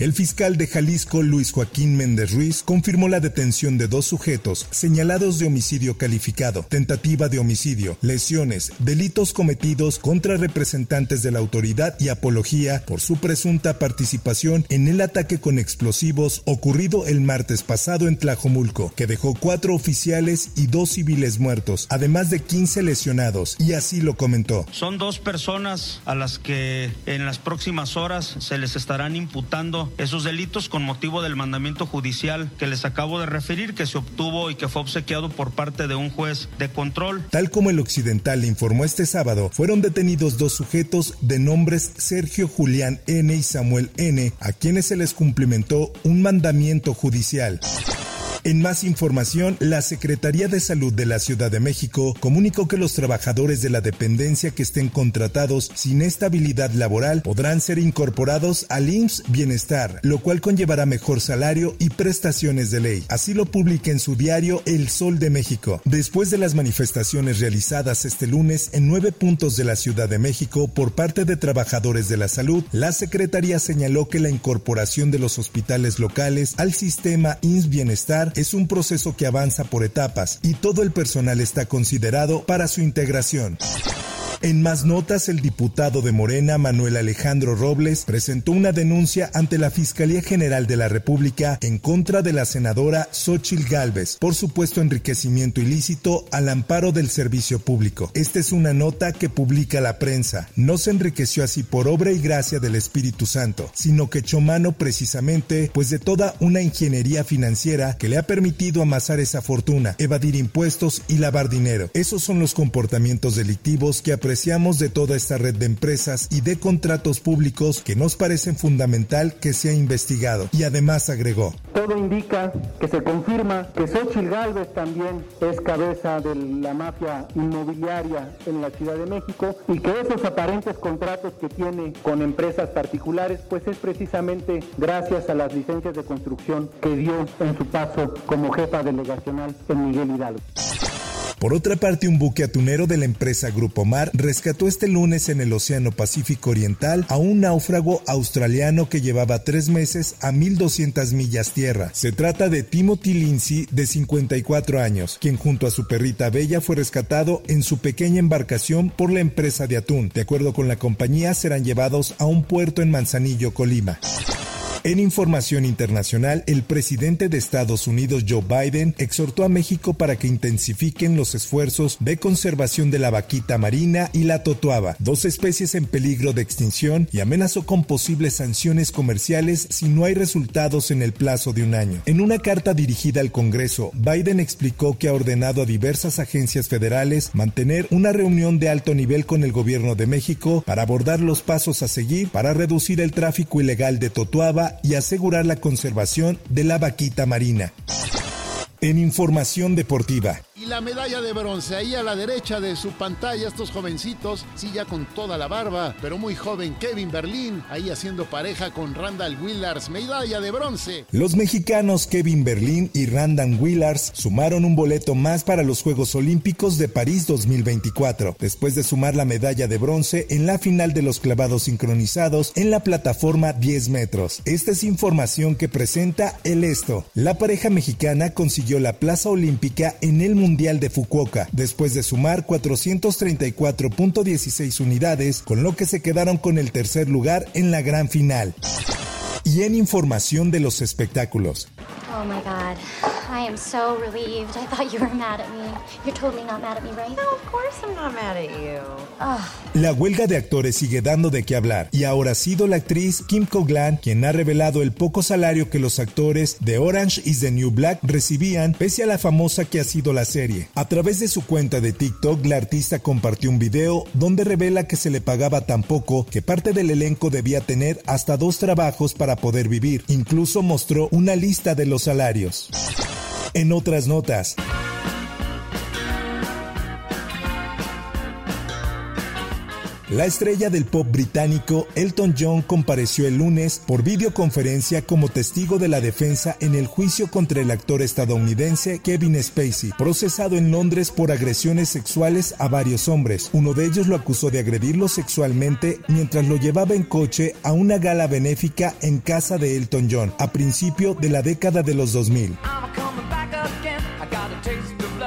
El fiscal de Jalisco, Luis Joaquín Méndez Ruiz, confirmó la detención de dos sujetos señalados de homicidio calificado, tentativa de homicidio, lesiones, delitos cometidos contra representantes de la autoridad y apología por su presunta participación en el ataque con explosivos ocurrido el martes pasado en Tlajomulco, que dejó cuatro oficiales y dos civiles muertos, además de 15 lesionados, y así lo comentó. Son dos personas a las que en las próximas horas se les estarán imputando esos delitos con motivo del mandamiento judicial que les acabo de referir, que se obtuvo y que fue obsequiado por parte de un juez de control. Tal como el Occidental informó este sábado, fueron detenidos dos sujetos de nombres Sergio Julián N y Samuel N, a quienes se les cumplimentó un mandamiento judicial. En más información, la Secretaría de Salud de la Ciudad de México comunicó que los trabajadores de la dependencia que estén contratados sin estabilidad laboral podrán ser incorporados al IMSS Bienestar, lo cual conllevará mejor salario y prestaciones de ley. Así lo publica en su diario El Sol de México. Después de las manifestaciones realizadas este lunes en nueve puntos de la Ciudad de México por parte de trabajadores de la salud, la Secretaría señaló que la incorporación de los hospitales locales al sistema IMSS Bienestar es un proceso que avanza por etapas y todo el personal está considerado para su integración. En más notas, el diputado de Morena, Manuel Alejandro Robles, presentó una denuncia ante la Fiscalía General de la República en contra de la senadora Xochil Gálvez por supuesto enriquecimiento ilícito al amparo del servicio público. Esta es una nota que publica la prensa. No se enriqueció así por obra y gracia del Espíritu Santo, sino que echó mano precisamente pues de toda una ingeniería financiera que le ha permitido amasar esa fortuna, evadir impuestos y lavar dinero. Esos son los comportamientos delictivos que apreciamos de toda esta red de empresas y de contratos públicos que nos parecen fundamental que sea investigado. Y además agregó. Todo indica que se confirma que Xochitl Galvez también es cabeza de la mafia inmobiliaria en la Ciudad de México y que esos aparentes contratos que tiene con empresas particulares pues es precisamente gracias a las licencias de construcción que dio en su paso como jefa delegacional en Miguel Hidalgo. Por otra parte, un buque atunero de la empresa Grupo Mar rescató este lunes en el Océano Pacífico Oriental a un náufrago australiano que llevaba tres meses a 1.200 millas tierra. Se trata de Timothy Lindsay, de 54 años, quien junto a su perrita Bella fue rescatado en su pequeña embarcación por la empresa de atún. De acuerdo con la compañía, serán llevados a un puerto en Manzanillo, Colima. En información internacional, el presidente de Estados Unidos, Joe Biden, exhortó a México para que intensifiquen los esfuerzos de conservación de la vaquita marina y la totuaba, dos especies en peligro de extinción, y amenazó con posibles sanciones comerciales si no hay resultados en el plazo de un año. En una carta dirigida al Congreso, Biden explicó que ha ordenado a diversas agencias federales mantener una reunión de alto nivel con el gobierno de México para abordar los pasos a seguir para reducir el tráfico ilegal de totuaba y asegurar la conservación de la vaquita marina. En información deportiva. La medalla de bronce ahí a la derecha de su pantalla, estos jovencitos, sí ya con toda la barba, pero muy joven Kevin Berlín, ahí haciendo pareja con Randall Willars, medalla de bronce. Los mexicanos Kevin Berlín y Randall Willars sumaron un boleto más para los Juegos Olímpicos de París 2024, después de sumar la medalla de bronce en la final de los clavados sincronizados en la plataforma 10 metros. Esta es información que presenta el esto. La pareja mexicana consiguió la plaza olímpica en el Mundial de Fukuoka, después de sumar 434.16 unidades, con lo que se quedaron con el tercer lugar en la gran final. Y en información de los espectáculos. Oh my God. I am so relieved. I thought you were mad at me. You're totally not mad at me, right? No, of course I'm not mad at you. La huelga de actores sigue dando de qué hablar y ahora ha sido la actriz Kim Koglan quien ha revelado el poco salario que los actores de Orange is the New Black recibían pese a la famosa que ha sido la serie. A través de su cuenta de TikTok, la artista compartió un video donde revela que se le pagaba tan poco que parte del elenco debía tener hasta dos trabajos para poder vivir. Incluso mostró una lista de los salarios. En otras notas, La estrella del pop británico Elton John compareció el lunes por videoconferencia como testigo de la defensa en el juicio contra el actor estadounidense Kevin Spacey, procesado en Londres por agresiones sexuales a varios hombres. Uno de ellos lo acusó de agredirlo sexualmente mientras lo llevaba en coche a una gala benéfica en casa de Elton John a principio de la década de los 2000.